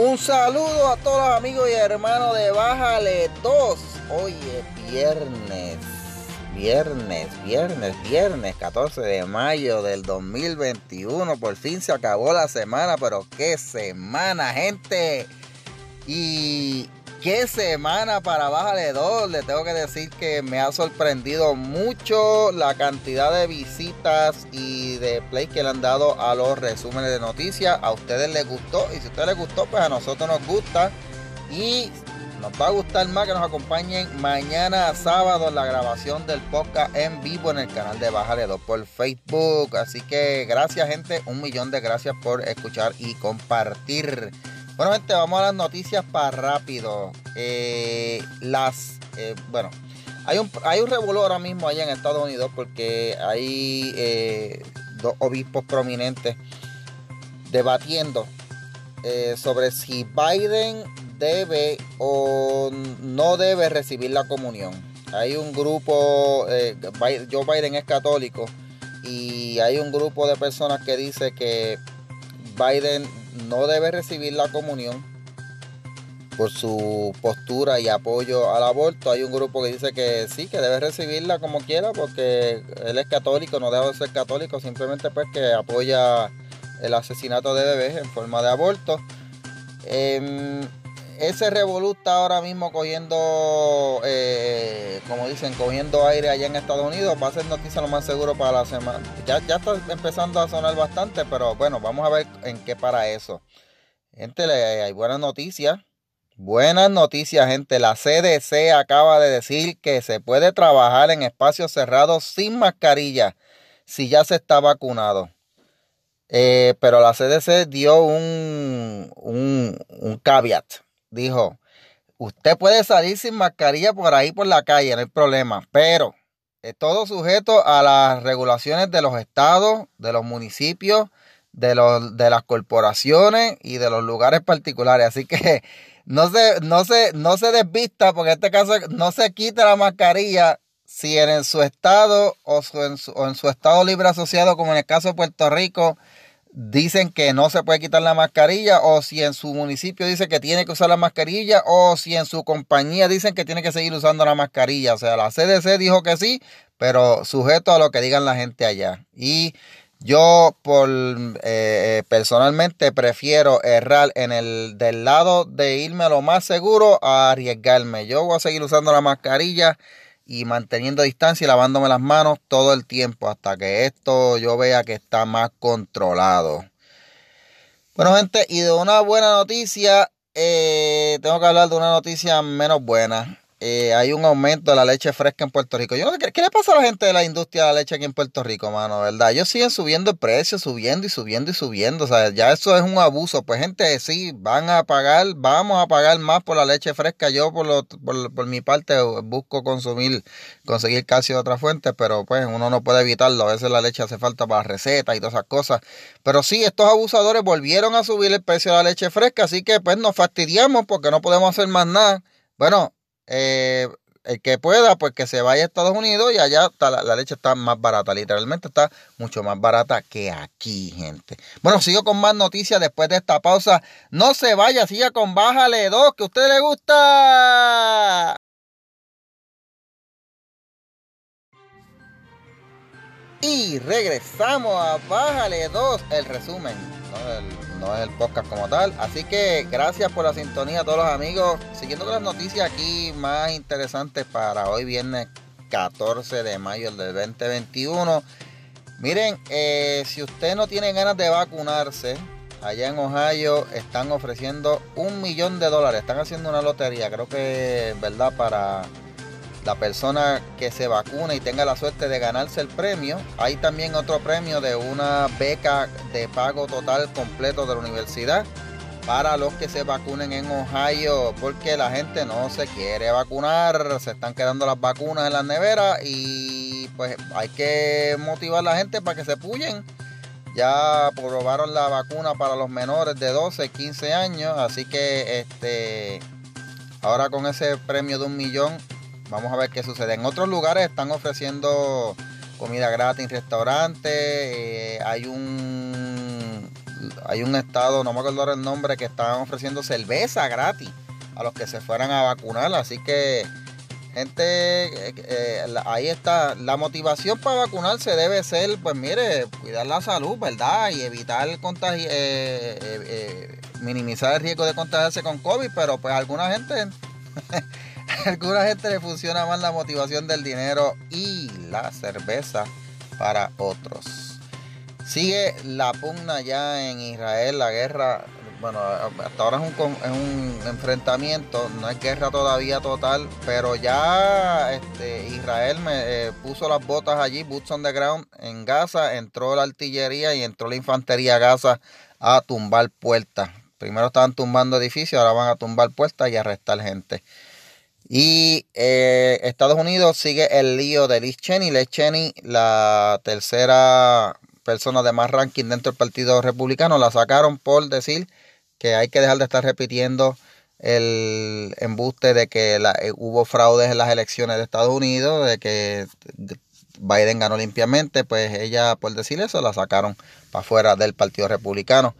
Un saludo a todos los amigos y hermanos de Bájale 2. Hoy es viernes, viernes, viernes, viernes, 14 de mayo del 2021. Por fin se acabó la semana, pero qué semana, gente. Y Qué semana para Bájale 2. Le tengo que decir que me ha sorprendido mucho la cantidad de visitas y de play que le han dado a los resúmenes de noticias. A ustedes les gustó y si ustedes les gustó, pues a nosotros nos gusta. Y nos va a gustar más que nos acompañen mañana sábado en la grabación del podcast en vivo en el canal de Bájale 2 por Facebook. Así que gracias gente, un millón de gracias por escuchar y compartir. Bueno, gente, vamos a las noticias para rápido. Eh, las, eh, bueno, hay un, hay un revuelo ahora mismo allá en Estados Unidos porque hay eh, dos obispos prominentes debatiendo sobre si Biden debe o no debe recibir la comunión. Hay un grupo, Joe Biden es católico y hay un grupo de personas que dice que Biden no debe recibir la comunión por su postura y apoyo al aborto. Hay un grupo que dice que sí, que debe recibirla como quiera porque él es católico, no debe ser católico, simplemente pues que apoya el asesinato de bebés en forma de aborto. Em, ese revoluta ahora mismo cogiendo, eh, como dicen, cogiendo aire allá en Estados Unidos. Va a ser noticia lo más seguro para la semana. Ya, ya está empezando a sonar bastante, pero bueno, vamos a ver en qué para eso. Gente, hay buenas noticias. Buenas noticias, gente. La CDC acaba de decir que se puede trabajar en espacios cerrados sin mascarilla si ya se está vacunado. Eh, pero la CDC dio un, un, un caveat dijo, usted puede salir sin mascarilla por ahí por la calle, no hay problema, pero es todo sujeto a las regulaciones de los estados, de los municipios, de, los, de las corporaciones y de los lugares particulares. Así que no se, no se, no se desvista, porque en este caso no se quita la mascarilla si en su estado o, en su, o en su estado libre asociado, como en el caso de Puerto Rico, dicen que no se puede quitar la mascarilla o si en su municipio dice que tiene que usar la mascarilla o si en su compañía dicen que tiene que seguir usando la mascarilla. O sea, la CDC dijo que sí, pero sujeto a lo que digan la gente allá. Y yo por eh, personalmente prefiero errar en el del lado de irme lo más seguro a arriesgarme. Yo voy a seguir usando la mascarilla y manteniendo distancia y lavándome las manos todo el tiempo hasta que esto yo vea que está más controlado. Bueno, gente, y de una buena noticia, eh, tengo que hablar de una noticia menos buena. Eh, hay un aumento de la leche fresca en Puerto Rico. Yo sé, ¿qué, le pasa a la gente de la industria de la leche aquí en Puerto Rico, mano? ¿Verdad? Ellos siguen subiendo el precio, subiendo y subiendo y subiendo. O sea, ya eso es un abuso. Pues, gente, sí, van a pagar, vamos a pagar más por la leche fresca. Yo, por, lo, por, mi parte, busco consumir, conseguir calcio de otra fuente, pero pues uno no puede evitarlo. A veces la leche hace falta para recetas y todas esas cosas. Pero sí, estos abusadores volvieron a subir el precio de la leche fresca, así que pues nos fastidiamos porque no podemos hacer más nada. Bueno, eh, el que pueda, pues que se vaya a Estados Unidos y allá la, leche está más barata, literalmente está mucho más barata que aquí, gente. Bueno, sigo con más noticias después de esta pausa. No se vaya, siga con Bájale 2, que a usted le gusta. Y regresamos a Bájale 2, el resumen, es el podcast como tal. Así que gracias por la sintonía a todos los amigos. Siguiendo con las noticias aquí más interesantes para hoy viernes 14 de mayo del 2021. Miren, eh, si usted no tiene ganas de vacunarse, allá en Ohio están ofreciendo un millón de dólares. Están haciendo una lotería, creo que, ¿verdad? Para la persona que se vacuna y tenga la suerte de ganarse el premio. Hay también otro premio de una beca de pago total completo de la universidad para los que se vacunen en Ohio, porque la gente no se quiere vacunar, se están quedando las vacunas en las neveras y pues hay que motivar a la gente para que se puyen. Ya probaron la vacuna para los menores de 12, 15 años, así que este ahora con ese premio de un millón Vamos a ver qué sucede. En otros lugares están ofreciendo comida gratis en restaurantes. Eh, hay un hay un estado, no me acuerdo el nombre, que estaban ofreciendo cerveza gratis a los que se fueran a vacunar. Así que, gente, eh, eh, ahí está. La motivación para vacunarse debe ser, pues mire, cuidar la salud, ¿verdad? Y evitar contagio, eh, minimizar el riesgo de contagiarse con COVID. Pero pues alguna gente, alguna gente le funciona más la motivación del dinero y la cerveza para otros. Sigue la pugna ya en Israel, la guerra bueno, hasta ahora es un, enfrentamiento, no es guerra todavía total, pero ya este, Israel me eh, puso las botas allí, boots on the ground, en Gaza, entró la artillería y entró la infantería a Gaza a tumbar puertas. Primero estaban tumbando edificios, ahora van a tumbar puertas y arrestar gente. Y eh, Estados Unidos sigue el lío de Liz Cheney. Liz Cheney, la tercera persona de más ranking dentro del Partido Republicano, la sacaron por decir que hay que dejar de estar repitiendo el embuste de que eh, hubo fraudes en las elecciones de Estados Unidos, de que Biden ganó limpiamente, pues ella, por decir eso, la sacaron para afuera del Partido Republicano.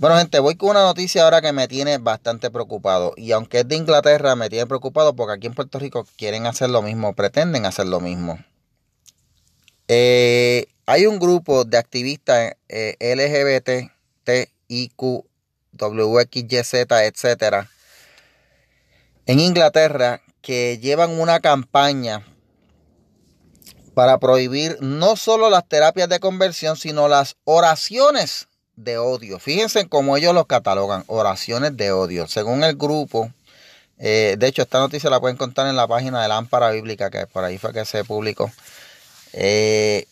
Bueno, gente, voy con una noticia ahora que me tiene bastante preocupado. Y aunque es de Inglaterra, me tiene preocupado porque aquí en Puerto Rico quieren hacer lo mismo, pretenden hacer lo mismo. Eh, hay un grupo de activistas eh, LGBT, TIQ, WXYZ, etcétera, en Inglaterra que llevan una campaña para prohibir no solo las terapias de conversión, sino las oraciones de odio. Fíjense cómo ellos los catalogan, oraciones de odio. Según el grupo, eh, de hecho esta noticia la pueden contar en la página de Lámpara Bíblica, que por ahí fue que se publicó. Eh,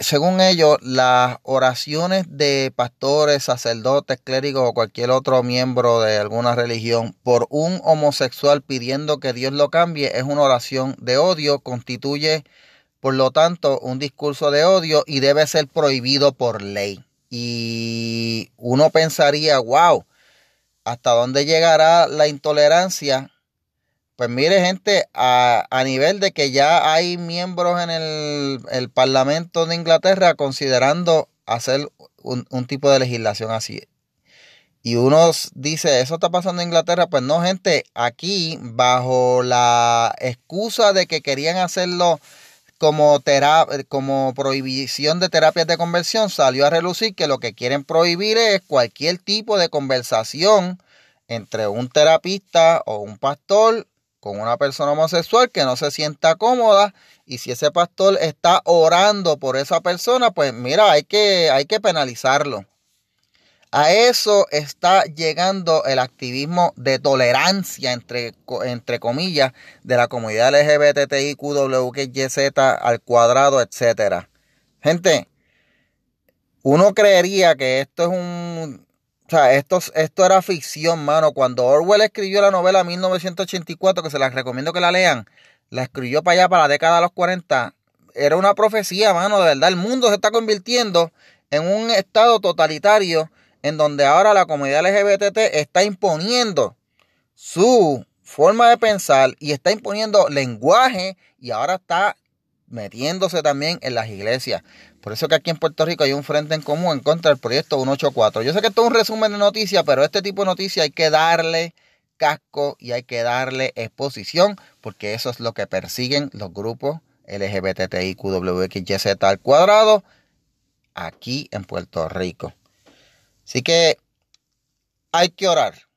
según ellos, las oraciones de pastores, sacerdotes, clérigos o cualquier otro miembro de alguna religión por un homosexual pidiendo que Dios lo cambie es una oración de odio, constituye, por lo tanto, un discurso de odio y debe ser prohibido por ley. Y uno pensaría, wow, ¿hasta dónde llegará la intolerancia pues mire, gente, a, nivel de que ya hay miembros en el, Parlamento de Inglaterra considerando hacer un, tipo de legislación así. Y uno dice, ¿eso está pasando en Inglaterra? Pues no, gente, aquí bajo la excusa de que querían hacerlo como, como prohibición de terapias de conversión, salió a relucir que lo que quieren prohibir es cualquier tipo de conversación entre un terapista o un pastor con una persona homosexual que no se sienta cómoda y si ese pastor está orando por esa persona, pues mira, hay que, hay que penalizarlo. A eso está llegando el activismo de tolerancia, entre, entre comillas, de la comunidad LGBTIQWYZ al cuadrado, etc. Gente, uno creería que esto es un, o sea, esto, esto era ficción, mano. Cuando Orwell escribió la novela 1984, que se las recomiendo que la lean, la escribió para allá, para la década de los 40. Era una profecía, mano, de verdad. El mundo se está convirtiendo en un estado totalitario en donde ahora la comunidad LGBT está imponiendo su forma de pensar y está imponiendo lenguaje y ahora está metiéndose también en las iglesias. Por eso que aquí en Puerto Rico hay un frente en común en contra del proyecto 184. Yo sé que esto es un resumen de noticias, pero este tipo de noticias hay que darle casco y hay que darle exposición, porque eso es lo que persiguen los grupos LGBTIQWXYZ al cuadrado aquí en Puerto Rico. Así que hay que orar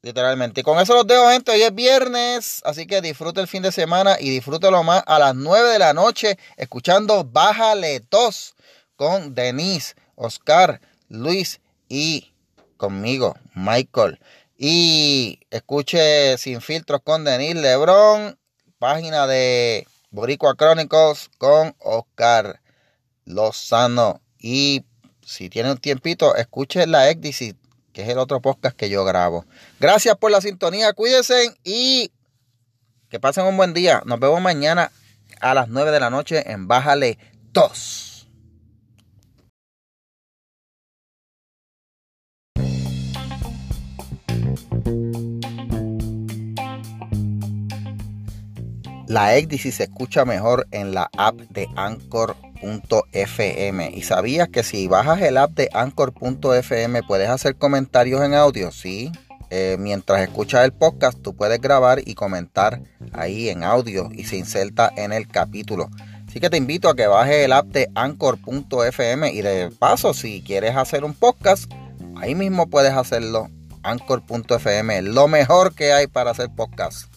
Literalmente. Y con eso los dejo, gente. Hoy es viernes, así que disfrute el fin de semana y disfrútelo más a las 9 de la noche escuchando Bájale 2 con Denise, Oscar, Luis y conmigo, Michael. Y escuche Sin Filtros con Denise Lebron, página de Boricua Chronicles con Oscar Lozano. Y si tiene un tiempito, escuche la Exit que es el otro podcast que yo grabo. Gracias por la sintonía, cuídense y que pasen un buen día. Nos vemos mañana a las 9 de la noche en Bájale 2. La Ecdisi se escucha mejor en la app de Anchor anchor.fm. ¿Y sabías que si bajas el app de anchor.fm puedes hacer comentarios en audio? Sí. Eh, mientras escuchas el podcast, tú puedes grabar y comentar ahí en audio y se inserta en el capítulo. Así que te invito a que bajes el app de anchor.fm y de paso, si quieres hacer un podcast, ahí mismo puedes hacerlo. Anchor.fm, lo mejor que hay para hacer podcast.